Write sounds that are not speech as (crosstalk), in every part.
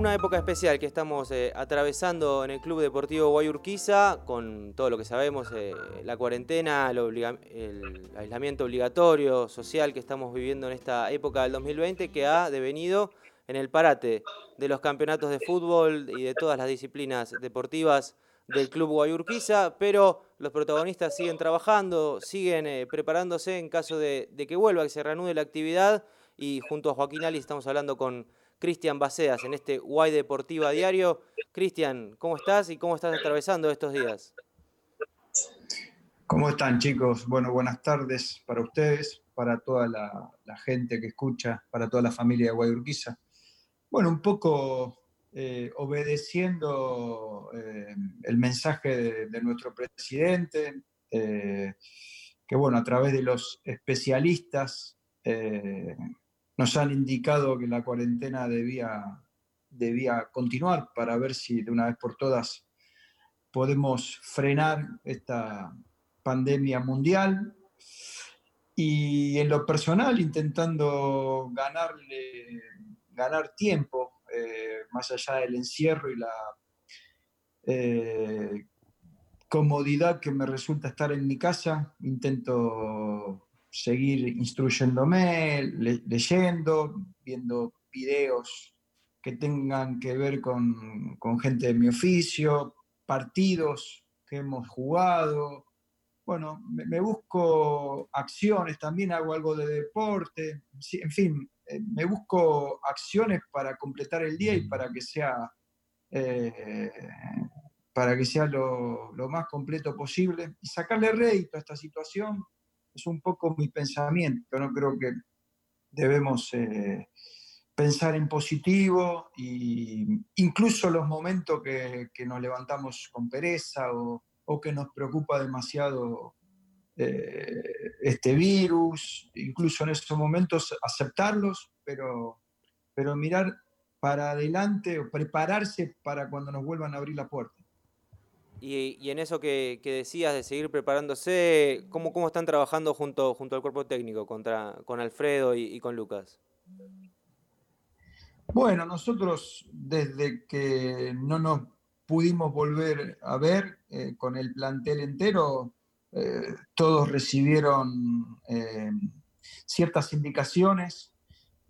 una época especial que estamos eh, atravesando en el Club Deportivo Guayurquiza, con todo lo que sabemos, eh, la cuarentena, el, aislamiento obligatorio social que estamos viviendo en esta época del 2020, que ha devenido en el parate de los campeonatos de fútbol y de todas las disciplinas deportivas del Club Guayurquiza, pero los protagonistas siguen trabajando, siguen eh, preparándose en caso de, de que vuelva, que se reanude la actividad, y junto a Joaquín Ali estamos hablando con Cristian Baceas en este Guay Deportiva Diario. Cristian, ¿cómo estás y cómo estás atravesando estos días? ¿Cómo están chicos? Bueno, buenas tardes para ustedes, para toda la, gente que escucha, para toda la familia de Guayurquiza. Bueno, un poco eh, obedeciendo eh, el mensaje de, nuestro presidente, eh, que bueno, a través de los especialistas nos han indicado que la cuarentena debía, debía continuar para ver si de una vez por todas podemos frenar esta pandemia mundial. Y en lo personal, intentando ganarle, ganar tiempo, eh, más allá del encierro y la eh, comodidad que me resulta estar en mi casa, intento seguir instruyéndome, leyendo, viendo videos que tengan que ver con, gente de mi oficio, partidos que hemos jugado. Bueno, me, busco acciones, también hago algo de deporte, en fin, eh, me busco acciones para completar el día y para que sea, eh, para que sea lo, lo más completo posible y sacarle rédito a esta situación es un poco mi pensamiento. No creo que debemos eh, pensar en positivo y incluso los momentos que, nos levantamos con pereza o, que nos preocupa demasiado eh, este virus, incluso en esos momentos aceptarlos, pero, pero mirar para adelante o prepararse para cuando nos vuelvan a abrir la puerta. Y, en eso que, decías de seguir preparándose, ¿cómo, cómo están trabajando junto, junto al cuerpo técnico, contra, con Alfredo y, con Lucas? Bueno, nosotros desde que no nos pudimos volver a ver eh, con el plantel entero, eh, todos recibieron eh, ciertas indicaciones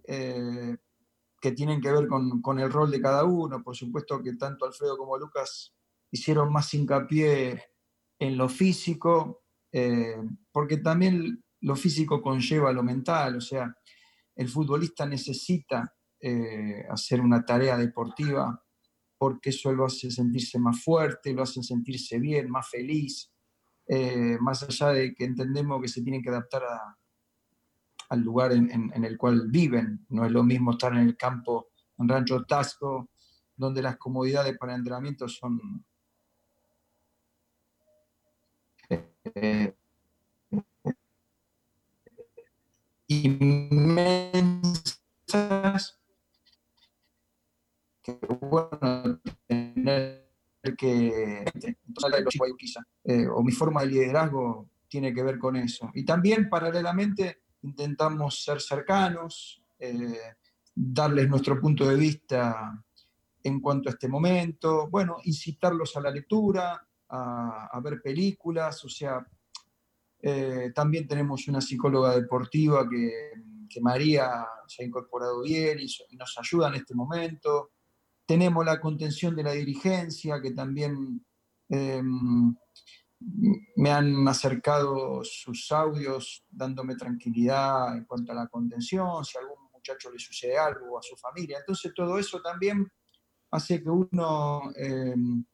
que tienen que ver con, con, el rol de cada uno. Por supuesto que tanto Alfredo como Lucas hicieron más hincapié en lo físico, eh, porque también lo físico conlleva lo mental, o sea, el futbolista necesita eh, hacer una tarea deportiva porque eso lo hace sentirse más fuerte, lo hace sentirse bien, más feliz, eh, más allá de que entendemos que se tienen que adaptar al lugar en, el cual viven. No es lo mismo estar en el campo, en Rancho Tasco, donde las comodidades para entrenamiento son, inmensas que bueno tener que eh, o mi forma de liderazgo tiene que ver con eso. Y también paralelamente intentamos ser cercanos eh, darles nuestro punto de vista en cuanto a este momento bueno incitarlos a la lectura a, ver películas, o sea, eh, también tenemos una psicóloga deportiva que, María se ha incorporado bien y, nos ayuda en este momento. Tenemos la contención de la dirigencia que también em, me han acercado sus audios dándome tranquilidad en cuanto a la contención, si a algún muchacho le sucede algo a su familia. Entonces todo eso también hace que uno em,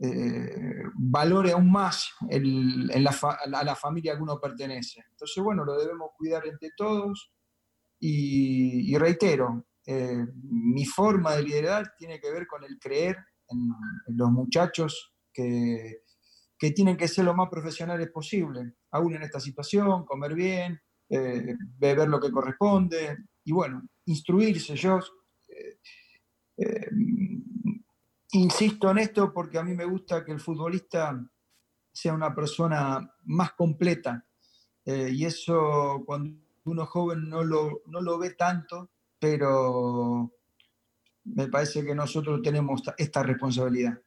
eh, valore aún más a la familia que uno pertenece. Entonces, bueno, lo debemos cuidar entre todos y, reitero, eh, mi forma de liderar tiene que ver con el creer en, los muchachos que, que, tienen que ser lo más profesionales posible, aún en esta situación, comer bien, eh, beber lo que corresponde y bueno, instruirse. Yo Insisto en esto porque a mí me gusta que el futbolista sea una persona más completa eh, y eso cuando uno joven no lo, no lo ve tanto, pero me parece que nosotros tenemos esta responsabilidad.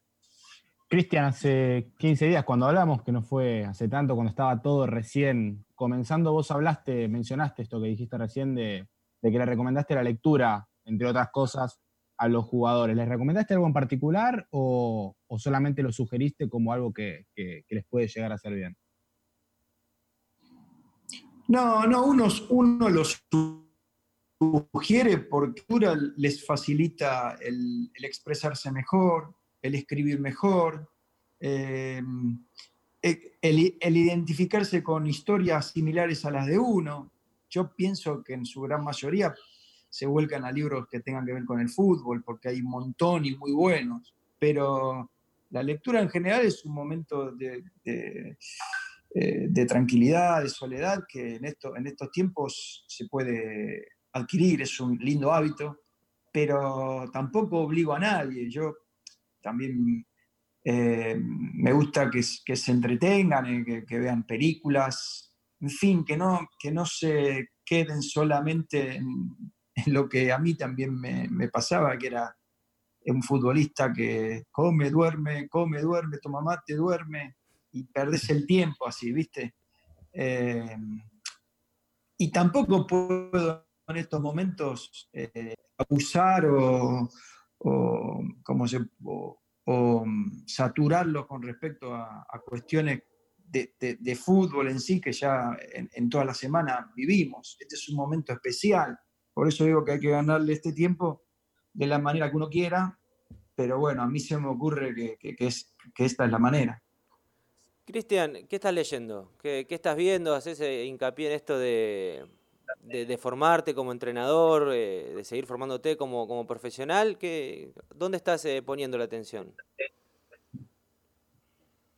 Cristian, hace 15 días cuando hablamos, que no fue hace tanto, cuando estaba todo recién comenzando, vos hablaste, mencionaste esto que dijiste recién de, que le recomendaste la lectura, entre otras cosas, a los jugadores. ¿Les recomendaste algo en particular o, solamente lo sugeriste como algo que, les puede llegar a hacer bien? No, no, uno, uno los sugiere porque les facilita el, expresarse mejor, el escribir mejor, eh, el, identificarse con historias similares a las de uno. Yo pienso que en su gran mayoría se vuelcan a libros que tengan que ver con el fútbol, porque hay un montón y muy buenos, pero la lectura en general es un momento de, de, eh, tranquilidad, de soledad, que en, esto, en estos tiempos se puede adquirir, es un lindo hábito, pero tampoco obligo a nadie. Yo también eh, me gusta que, se entretengan, eh, que, vean películas, en fin, que no, que no se queden solamente en, (laughs) lo que a mí también me, pasaba, que era un futbolista que come, duerme, come, duerme, toma mate, duerme, y perdes el tiempo así, ¿viste? Eh, y tampoco puedo en estos momentos eh, abusar o, como se, o, saturarlo con respecto a, cuestiones de, fútbol en sí que ya en, toda la semana vivimos. Este es un momento especial, por eso digo que hay que ganarle este tiempo de la manera que uno quiera, pero bueno, a mí se me ocurre que, es, que esta es la manera. Cristian, ¿qué estás leyendo? ¿Qué, ¿Qué, estás viendo? ¿Haces hincapié en esto de, de, formarte como entrenador, eh, de seguir formándote como, como profesional? ¿qué, ¿Dónde estás eh, poniendo la atención?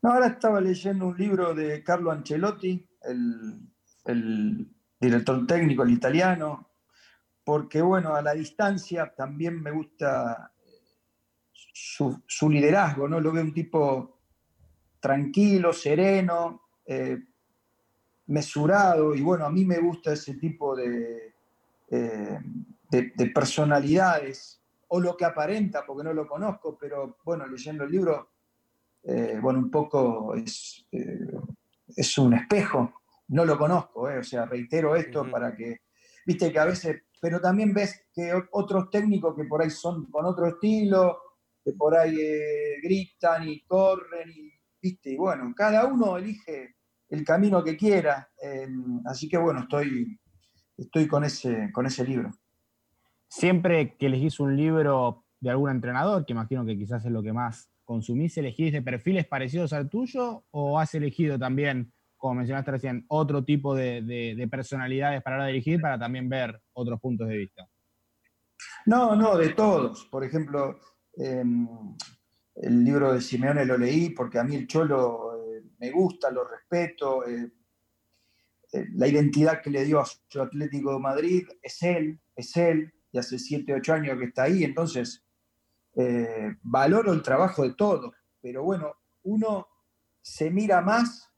No, ahora estaba leyendo un libro de Carlo Ancelotti, el, director técnico, el italiano, porque bueno, a la distancia también me gusta su, liderazgo, ¿no? Lo veo un tipo tranquilo, sereno, eh, mesurado y bueno, a mí me gusta ese tipo de, eh, de, personalidades o lo que aparenta, porque no lo conozco, pero bueno, leyendo el libro, eh, bueno, un poco es, es un espejo, no lo conozco, o sea, reitero esto para que, viste que a veces, pero también ves que otros técnicos que por ahí son con otro estilo, que por ahí gritan y corren, y, viste, y bueno, cada uno elige el camino que quiera. Eh, así que bueno, estoy, estoy con, ese, con ese libro. Siempre que elegís un libro de algún entrenador, que imagino que quizás es lo que más consumís, ¿elegís de perfiles parecidos al tuyo o has elegido también, como mencionaste recién, otro tipo de, personalidades para la dirigir para también ver otros puntos de vista? No, no, de todos. Por ejemplo, em, el libro de Simeone lo leí porque a mí el Cholo me gusta, lo respeto. Eh, eh, la identidad que le dio a su Atlético de Madrid es él, es él, y hace 7, 8 años que está ahí, entonces eh, valoro el trabajo de todos, pero bueno, uno se mira más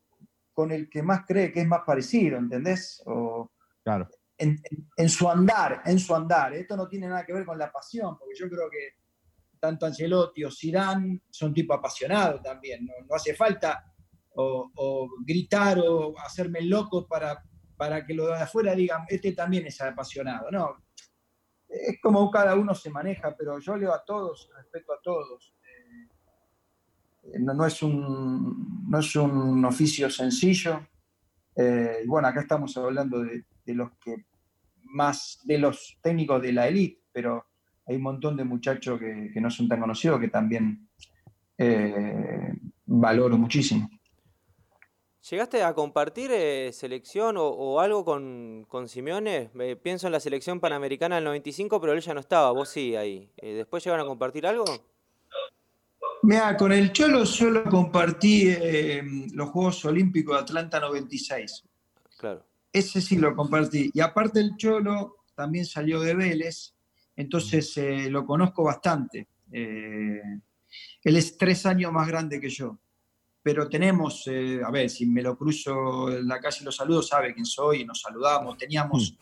con el que más cree que es más parecido, ¿entendés? O, claro. En, su andar, en su andar. Esto no tiene nada que ver con la pasión, porque yo creo que tanto Ancelotti o Zidane son tipo apasionados también. no hace falta o, gritar o hacerme loco para, para que lo de afuera digan, este también es apasionado. No, es como cada uno se maneja, pero yo leo a todos, respeto a todos. Eh, no, es un, no es un oficio sencillo. Eh, bueno, acá estamos hablando de, los que más, de los técnicos de la élite, pero hay un montón de muchachos que, no son tan conocidos que también eh, valoro muchísimo. ¿Llegaste a compartir eh, selección o, algo con, con Simeone? pienso en la selección panamericana del 95, pero él ya no estaba, vos sí ahí. Eh, ¿Después llegaron a compartir algo? Mira, con el Cholo solo compartí eh, los Juegos Olímpicos de Atlanta 96. Claro. Ese sí lo compartí. Y aparte el Cholo también salió de Vélez, entonces lo conozco bastante. él es tres años más grande que yo pero tenemos, eh, a ver, si me lo cruzo en la calle y lo saludo, sabe quién soy, y nos saludamos. Teníamos mm.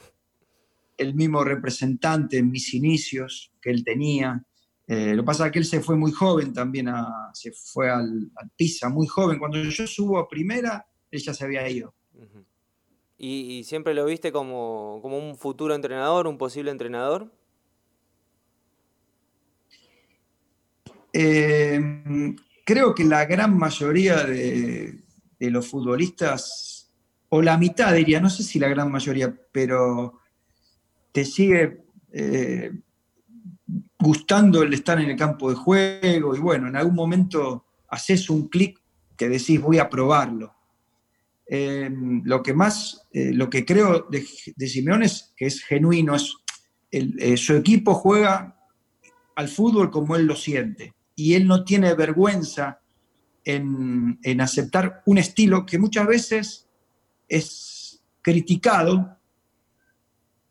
el mismo representante en mis inicios que él tenía. Eh, lo que pasa es que él se fue muy joven también, a, se fue al, Pisa muy joven. Cuando yo subo a primera, él ya se había ido. ¿Y, siempre lo viste como, como, un futuro entrenador, un posible entrenador? Eh, creo que la gran mayoría de, los futbolistas, o la mitad diría, no sé si la gran mayoría, pero te sigue eh, gustando el estar en el campo de juego y bueno, en algún momento haces un clic que decís voy a probarlo. Eh, lo que más, eh, lo que creo de, Simeone es que es genuino, es su equipo juega al fútbol como él lo siente y él no tiene vergüenza en, aceptar un estilo que muchas veces es criticado,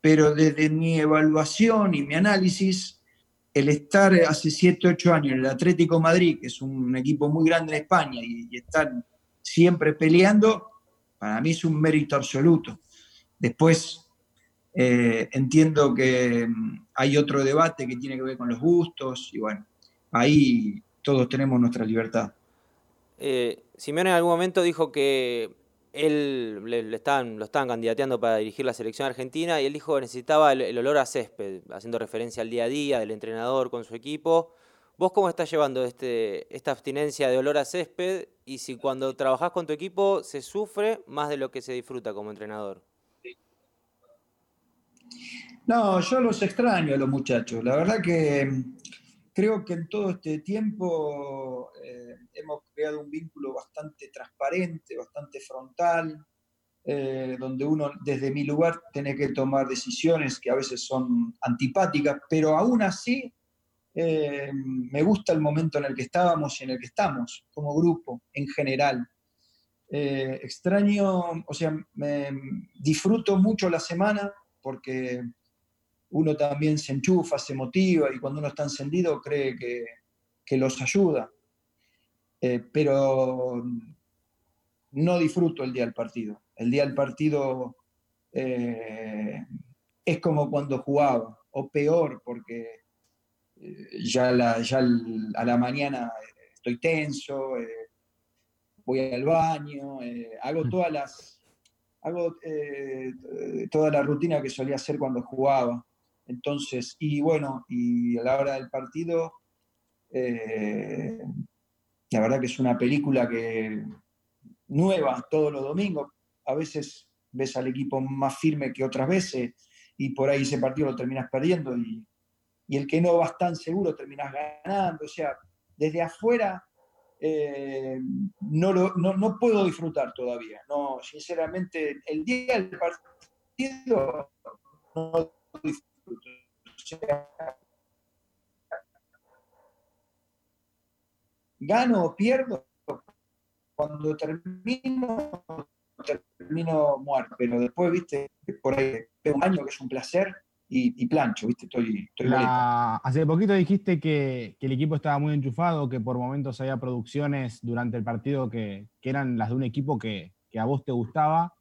pero desde mi evaluación y mi análisis, el estar hace 7, 8 años en el Atlético Madrid, que es un equipo muy grande en España, y, y estar siempre peleando, para mí es un mérito absoluto. Después eh, entiendo que mm, hay otro debate que tiene que ver con los gustos, y bueno, ahí todos tenemos nuestra libertad. Eh, en algún momento dijo que él le, están, lo estaban candidateando para dirigir la selección argentina y él dijo que necesitaba el, olor a césped, haciendo referencia al día a día del entrenador con su equipo. ¿Vos cómo estás llevando este, esta abstinencia de olor a césped y si cuando trabajás con tu equipo se sufre más de lo que se disfruta como entrenador? No, yo los extraño a los muchachos. La verdad que creo que en todo este tiempo eh, hemos creado un vínculo bastante transparente, bastante frontal, eh, donde uno desde mi lugar tiene que tomar decisiones que a veces son antipáticas, pero aún así eh, me gusta el momento en el que estábamos y en el que estamos como grupo en general. extraño, o sea, me disfruto mucho la semana porque uno también se enchufa, se motiva y cuando uno está encendido cree que, los ayuda. Eh, pero no disfruto el día del partido. El día del partido eh, es como cuando jugaba, o peor, porque eh, ya, a la mañana estoy tenso, voy al baño, hago todas las hago toda la rutina que solía hacer cuando jugaba. Entonces, y bueno, y a la hora del partido, eh, la verdad que es una película que nueva todos los domingos. A veces ves al equipo más firme que otras veces y por ahí ese partido lo terminas perdiendo y, el que no vas tan seguro terminas ganando. O sea, desde afuera eh, no, lo, no, puedo disfrutar todavía. No, sinceramente, el día del partido no disfruto gano o pierdo, cuando termino, termino muerto, pero después, viste, por ahí un año que es un placer y, plancho, viste, estoy, Hace poquito dijiste que, el equipo estaba muy enchufado, que por momentos había producciones durante el partido que, eran las de un equipo que, que a vos te gustaba.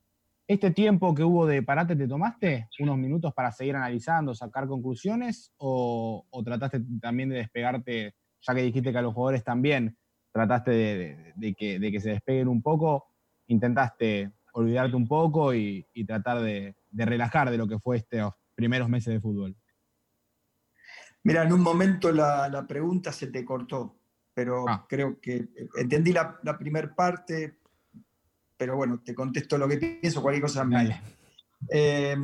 ¿Este tiempo que hubo de parate te tomaste unos minutos para seguir analizando, sacar conclusiones o, trataste también de despegarte, ya que dijiste que a los jugadores también trataste de, que, se despeguen un poco, intentaste olvidarte un poco y, tratar de, relajar de lo que fue estos primeros meses de fútbol? Mira, en un momento la, pregunta se te cortó, pero ah. creo que entendí la, la primera parte, pero bueno, te contesto lo que pienso, cualquier cosa me... Eh,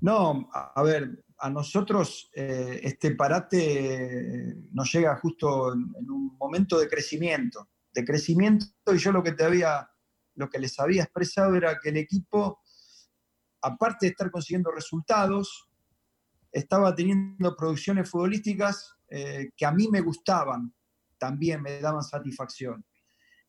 no, a ver, a nosotros eh, este parate nos llega justo en, un momento de crecimiento, de crecimiento, y yo lo que te había, lo que les había expresado era que el equipo, aparte de estar consiguiendo resultados, estaba teniendo producciones futbolísticas eh, que a mí me gustaban, también me daban satisfacción.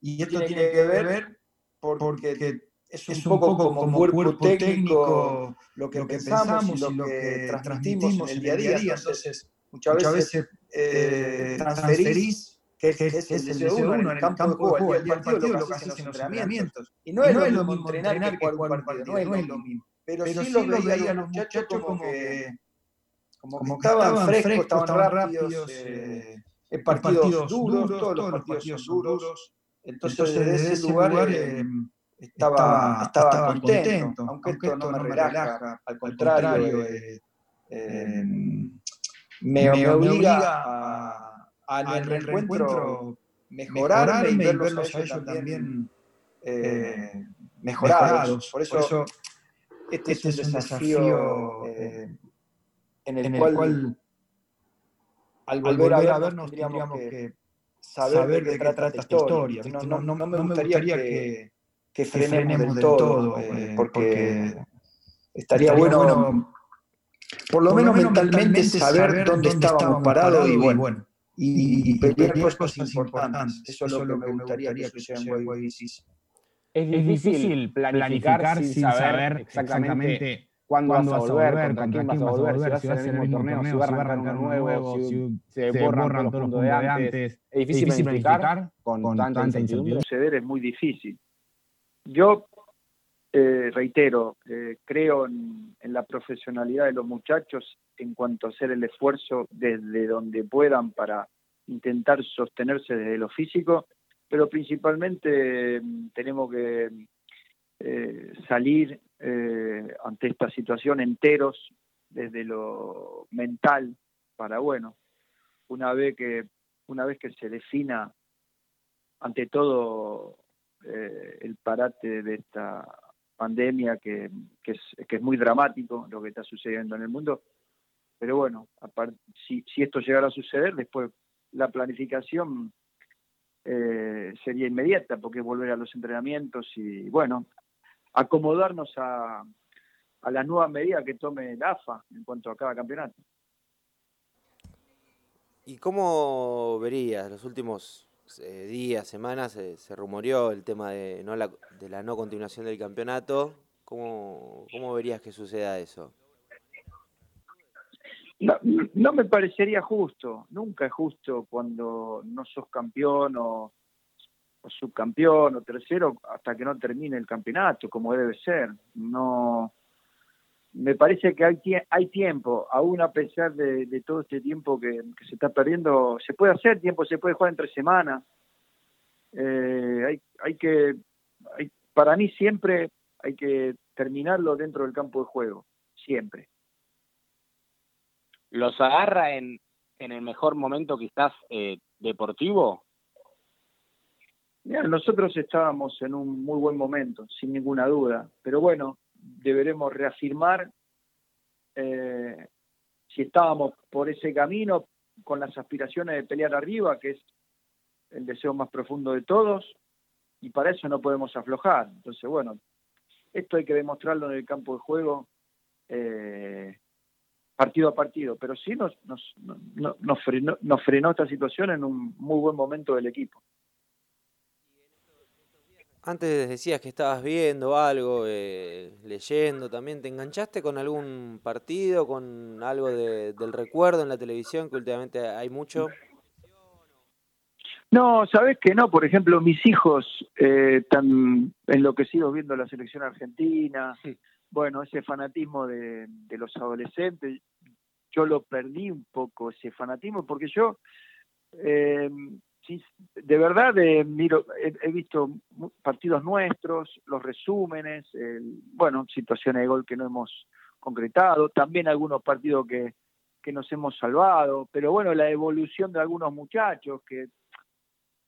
Y esto tiene, que ver porque es un, poco, como, cuerpo, técnico, lo que, pensamos, y lo que, transmitimos en el día a día. Entonces, muchas, veces, eh, transferís que, es, el deseo de uno en el campo de juego, el día del partido, lo que haces en los entrenamientos. Y no, es lo mismo entrenar que jugar un partido, no es lo mismo. Pero, sí lo veía a los muchachos como que como, que estaban, frescos, estaban rápidos, eh, eh partidos, duros, todos los partidos, son duros. Entonces, desde ese lugar eh, estaba, estaba, contento, aunque, esto no me relaja, al contrario, me, me, obliga a, a, en el reencuentro mejorarme y verlos, a ellos también eh, mejorados. Por eso, este, este, es un desafío eh, en, el cual, al volver, a vernos tendríamos que saber de qué trata esta historia. No, me gustaría que, que frenemos del todo, eh, porque estaría bueno, por lo menos mentalmente saber dónde estábamos parados y bueno y, pelear cosas, importantes. Eso es lo que me gustaría que suceda en es difícil planificar, sin saber exactamente cuándo vas a volver, contra quién vas a volver, si vas a hacer el mismo torneo, si va a arrancar uno nuevo, si se borran todos los puntos de antes. Es difícil planificar con tanta incertidumbre. Suceder es muy difícil. Yo eh, reitero, eh, creo en, la profesionalidad de los muchachos en cuanto a hacer el esfuerzo desde donde puedan para intentar sostenerse desde lo físico, pero principalmente mm, tenemos que eh, salir ante esta situación enteros desde lo mental para bueno, una vez que una vez que se defina ante todo el parate de esta pandemia que, que, es, muy dramático lo que está sucediendo en el mundo. Pero bueno, si, si esto llegara a suceder, después la planificación eh, sería inmediata, porque volver a los entrenamientos y, bueno, acomodarnos a, a las nuevas medidas que tome la AFA en cuanto a cada campeonato. ¿Y cómo verías los últimos eh, días, semanas, se rumoreó el tema de, ¿no? la, de la no continuación del campeonato. ¿Cómo, cómo verías que suceda eso? No, no, me parecería justo, nunca es justo cuando no sos campeón o, o, subcampeón o tercero hasta que no termine el campeonato, como debe ser. No, me parece que hay, hay tiempo, aún a pesar de, todo este tiempo que, se está perdiendo, se puede hacer tiempo, se puede jugar entre semanas. Eh, hay, hay que, para mí siempre hay que terminarlo dentro del campo de juego, siempre. ¿Los agarra en, en el mejor momento quizás eh, deportivo? Mira, nosotros estábamos en un muy buen momento, sin ninguna duda, pero bueno, deberemos reafirmar eh, si estábamos por ese camino con las aspiraciones de pelear arriba, que es el deseo más profundo de todos, y para eso no podemos aflojar. Entonces, bueno, esto hay que demostrarlo en el campo de juego eh, partido a partido, pero sí nos, nos, nos frenó esta situación en un muy buen momento del equipo. Antes decías que estabas viendo algo, eh, leyendo también. ¿Te enganchaste con algún partido, con algo del recuerdo en la televisión, que últimamente hay mucho? No, sabes que no. Por ejemplo, mis hijos eh, están enloquecidos viendo la selección argentina. Bueno, ese fanatismo de, de los adolescentes, yo lo perdí un poco, ese fanatismo, porque yo eh, sí, de verdad eh, miro, he, visto partidos nuestros, los resúmenes, bueno, situaciones de gol que no hemos concretado, también algunos partidos que, que nos hemos salvado, pero bueno, la evolución de algunos muchachos, que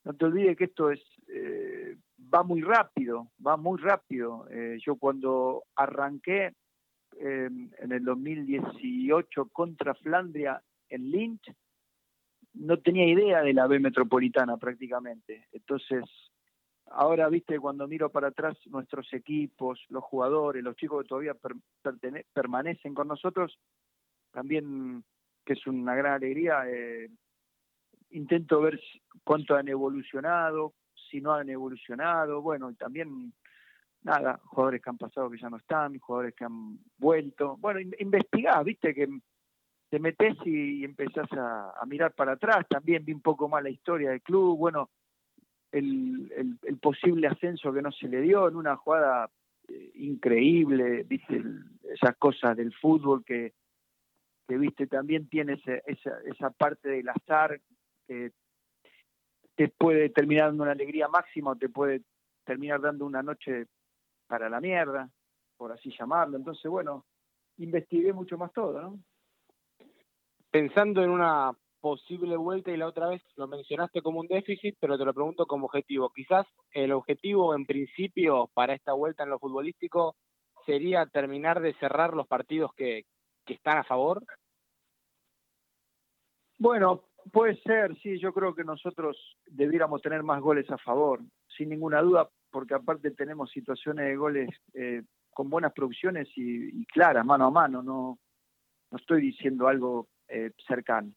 no te olvides que esto es eh, va muy rápido, va muy rápido. Eh, yo cuando arranqué en el 2018 contra Flandria en Lynch, no tenía idea de la B metropolitana prácticamente. Entonces, ahora, viste, cuando miro para atrás nuestros equipos, los jugadores, los chicos que todavía permanecen con nosotros, también, que es una gran alegría, eh, intento ver cuánto han evolucionado, si no han evolucionado, bueno, y también, nada, jugadores que han pasado que ya no están, jugadores que han vuelto, bueno, investigar, viste, que te metes y empezás a, mirar para atrás. También vi un poco más la historia del club, bueno, el, posible ascenso que no se le dio en una jugada eh, increíble, viste, esas cosas del fútbol que, que viste también tiene esa, esa parte del azar que te puede terminar dando una alegría máxima o te puede terminar dando una noche para la mierda, por así llamarlo. Entonces, bueno, investigué mucho más todo, ¿no? Pensando en una posible vuelta y la otra vez lo mencionaste como un déficit, pero te lo pregunto como objetivo. Quizás el objetivo en principio para esta vuelta en lo futbolístico sería terminar de cerrar los partidos que, están a favor. Bueno, puede ser, sí, yo creo que nosotros debiéramos tener más goles a favor, sin ninguna duda, porque aparte tenemos situaciones de goles eh, con buenas producciones y, claras, mano a mano, no, no estoy diciendo algo eh, cercano.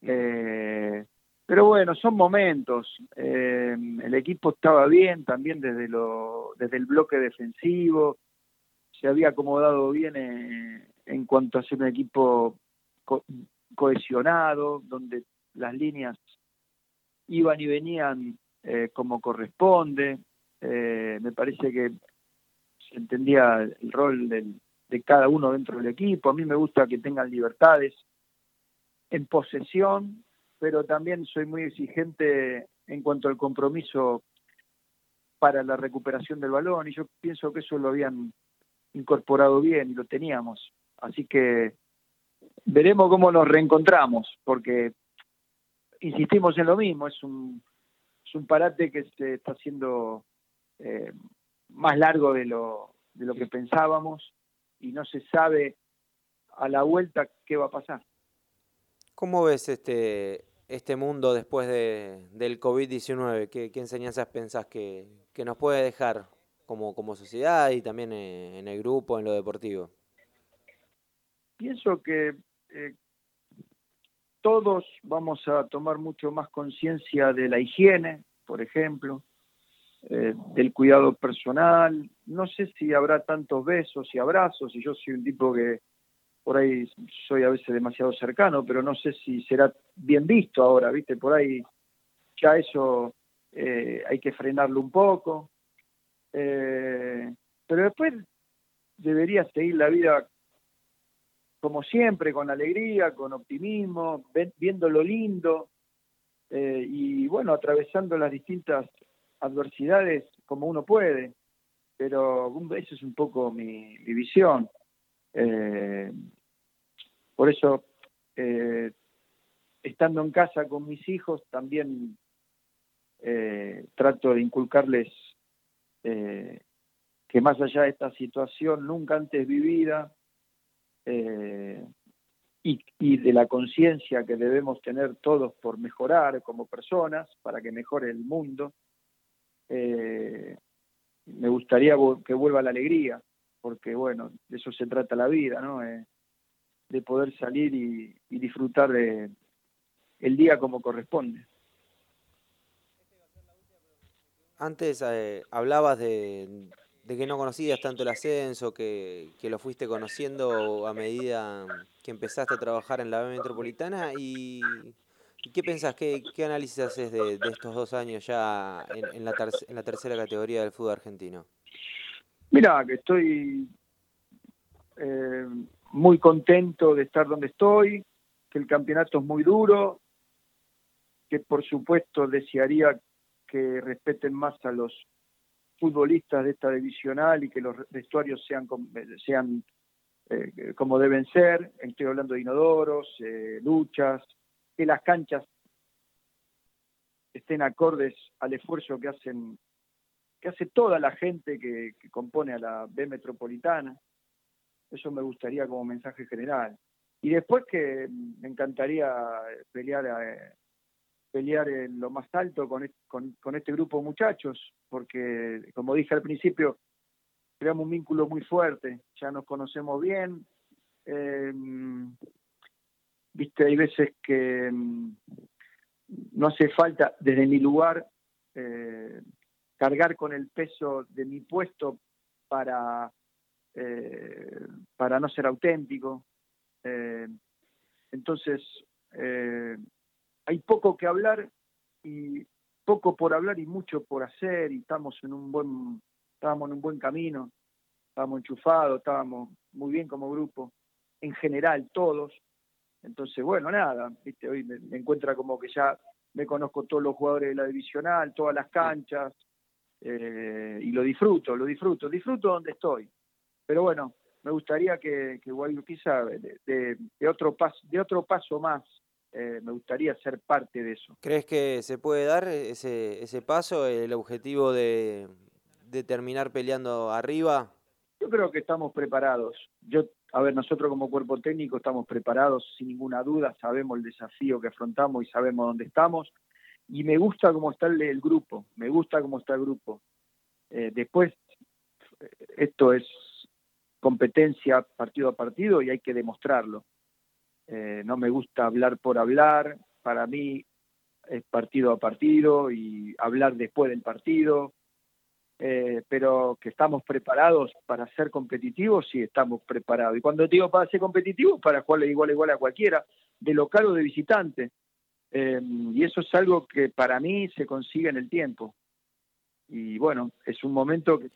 Eh, pero bueno, son momentos. el equipo estaba bien también desde, lo, desde el bloque defensivo, se había acomodado bien en cuanto a ser un equipo cohesionado, donde las líneas iban y venían eh, como corresponde. Eh, me parece que se entendía el rol de cada uno dentro del equipo. A mí me gusta que tengan libertades en posesión, pero también soy muy exigente en cuanto al compromiso para la recuperación del balón y yo pienso que eso lo habían incorporado bien y lo teníamos. Así que veremos cómo nos reencontramos, porque insistimos en lo mismo, es un, es un parate que se está haciendo eh, más largo de lo, de lo que pensábamos y no se sabe a la vuelta qué va a pasar. ¿Cómo ves este, este mundo después de, del COVID-19? ¿Qué, ¿Qué, enseñanzas pensás que, que, nos puede dejar como, como sociedad y también en el grupo, en lo deportivo? Pienso que eh, todos vamos a tomar mucho más conciencia de la higiene, por ejemplo, eh, del cuidado personal. No sé si habrá tantos besos y abrazos, y yo soy un tipo que por ahí soy a veces demasiado cercano, pero no sé si será bien visto ahora, ¿viste? Por ahí ya eso eh, hay que frenarlo un poco. Eh, pero después debería seguir la vida como siempre, con alegría, con optimismo, viendo lo lindo eh, y bueno, atravesando las distintas adversidades como uno puede. Pero esa es un poco mi, visión. Eh, por eso, eh, estando en casa con mis hijos, también trato de inculcarles que más allá de esta situación nunca antes vivida, eh, y, de la conciencia que debemos tener todos por mejorar como personas, para que mejore el mundo, eh, me gustaría que vuelva la alegría, porque bueno, de eso se trata la vida, ¿no? Eh, de poder salir y, disfrutar de el día como corresponde. Antes hablabas de, que no conocías tanto el ascenso, que, lo fuiste conociendo a medida que empezaste a trabajar en la B Metropolitana y, ¿qué pensás, qué, qué análisis haces de, estos dos años ya en, la en la tercera categoría del fútbol argentino? Mira, que estoy eh, muy contento de estar donde estoy, que el campeonato es muy duro, que por supuesto desearía que respeten más a los futbolistas de esta divisional y que los vestuarios sean, sean eh, como deben ser. Estoy hablando de inodoros, eh, luchas, que las canchas estén acordes al esfuerzo que hacen que hace toda la gente que, compone a la B metropolitana. Eso me gustaría como mensaje general. Y después que me encantaría pelear eh, pelear en lo más alto con, este grupo de muchachos, porque como dije al principio, creamos un vínculo muy fuerte, ya nos conocemos bien. Em, viste, hay veces que em, no hace falta, desde mi lugar, eh, cargar con el peso de mi puesto para, eh, para no ser auténtico. Eh, entonces, hay poco que hablar y poco por hablar y mucho por hacer y estamos en un buen estábamos en un buen camino estábamos enchufados estábamos muy bien como grupo en general todos Entonces, bueno, nada, ¿viste? hoy me, me encuentra como que ya me conozco todos los jugadores de la divisional, todas las canchas, eh, y lo disfruto, lo disfruto, disfruto donde estoy. Pero bueno, me gustaría que, que Guayurquiza de, de, otro paso, de otro paso más, eh, me gustaría ser parte de eso. ¿Crees que se puede dar ese, ese paso, el objetivo de, de terminar peleando arriba? Yo creo que estamos preparados. Yo, a ver, nosotros como cuerpo técnico estamos preparados sin ninguna duda, sabemos el desafío que afrontamos y sabemos dónde estamos y me gusta cómo está el, grupo, me gusta cómo está el grupo. Eh, después, esto es competencia partido a partido y hay que demostrarlo. Eh, no me gusta hablar por hablar, para mí es partido a partido y hablar después del partido, eh, pero que estamos preparados para ser competitivos, sí estamos preparados. Y cuando digo para ser competitivos, para jugar igual igual a cualquiera, de local o de visitante. Em, y eso es algo que para mí se consigue en el tiempo. Y bueno, es un momento que...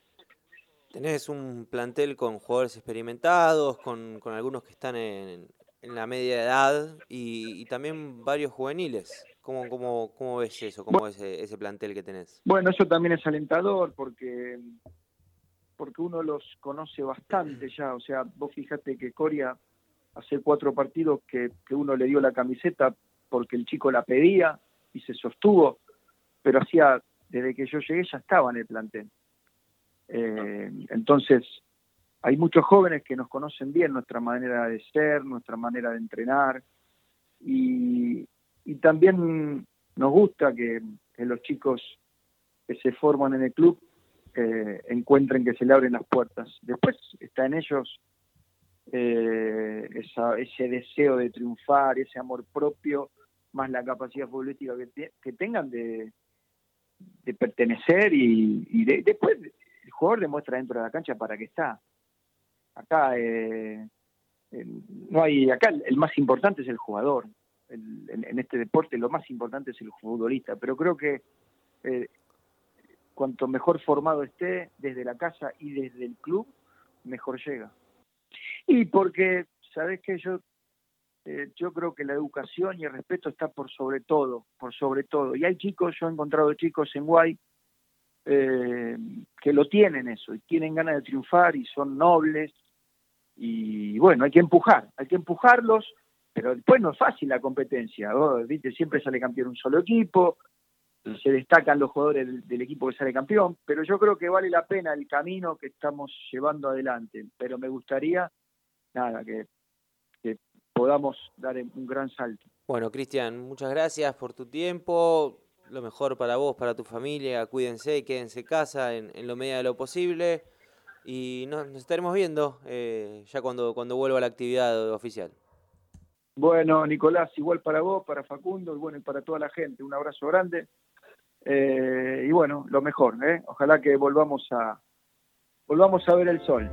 Tenés un plantel con jugadores experimentados, con, con algunos que están en, en la media edad y, también varios juveniles. ¿Cómo, cómo, cómo ves eso? ¿Cómo ves ese, ese plantel que tenés? Bueno, eso también es alentador porque porque uno los conoce bastante ya. O sea, vos fíjate que Coria hace cuatro partidos que, que uno le dio la camiseta porque el chico la pedía y se sostuvo, pero hacía, desde que yo llegué ya estaba en el plantel. Eh, entonces, hay muchos jóvenes que nos conocen bien nuestra manera de ser, nuestra manera de entrenar, y, también nos gusta que, los chicos que se forman en el club eh, encuentren que se le abren las puertas. Después está en ellos eh, ese deseo de triunfar, ese amor propio más la capacidad futbolística que, tengan de, de pertenecer y, después el jugador demuestra dentro de la cancha para qué está. Acá eh, no hay, acá el, más importante es el jugador. en, este deporte lo más importante es el futbolista, pero creo que eh, cuanto mejor formado esté desde la casa y desde el club, mejor llega. Y porque, ¿sabes que Yo eh, yo creo que la educación y el respeto está por sobre todo, por sobre todo. Y hay chicos, yo he encontrado chicos en Guay eh, que lo tienen eso, y tienen ganas de triunfar y son nobles. Y bueno, hay que empujar, hay que empujarlos, pero después no es fácil la competencia. ¿viste? Siempre sale campeón un solo equipo, se destacan los jugadores del, equipo que sale campeón, pero yo creo que vale la pena el camino que estamos llevando adelante. Pero me gustaría, nada, que podamos dar un gran salto. Bueno, Cristian, muchas gracias por tu tiempo. Lo mejor para vos, para tu familia. Cuídense, quédense casa en, lo medida de lo posible. Y nos, estaremos viendo eh, ya cuando, cuando vuelva la actividad oficial. Bueno, Nicolás, igual para vos, para Facundo y bueno, y para toda la gente. Un abrazo grande. Eh, y bueno, lo mejor, ¿eh? Ojalá que volvamos a, volvamos a ver el sol.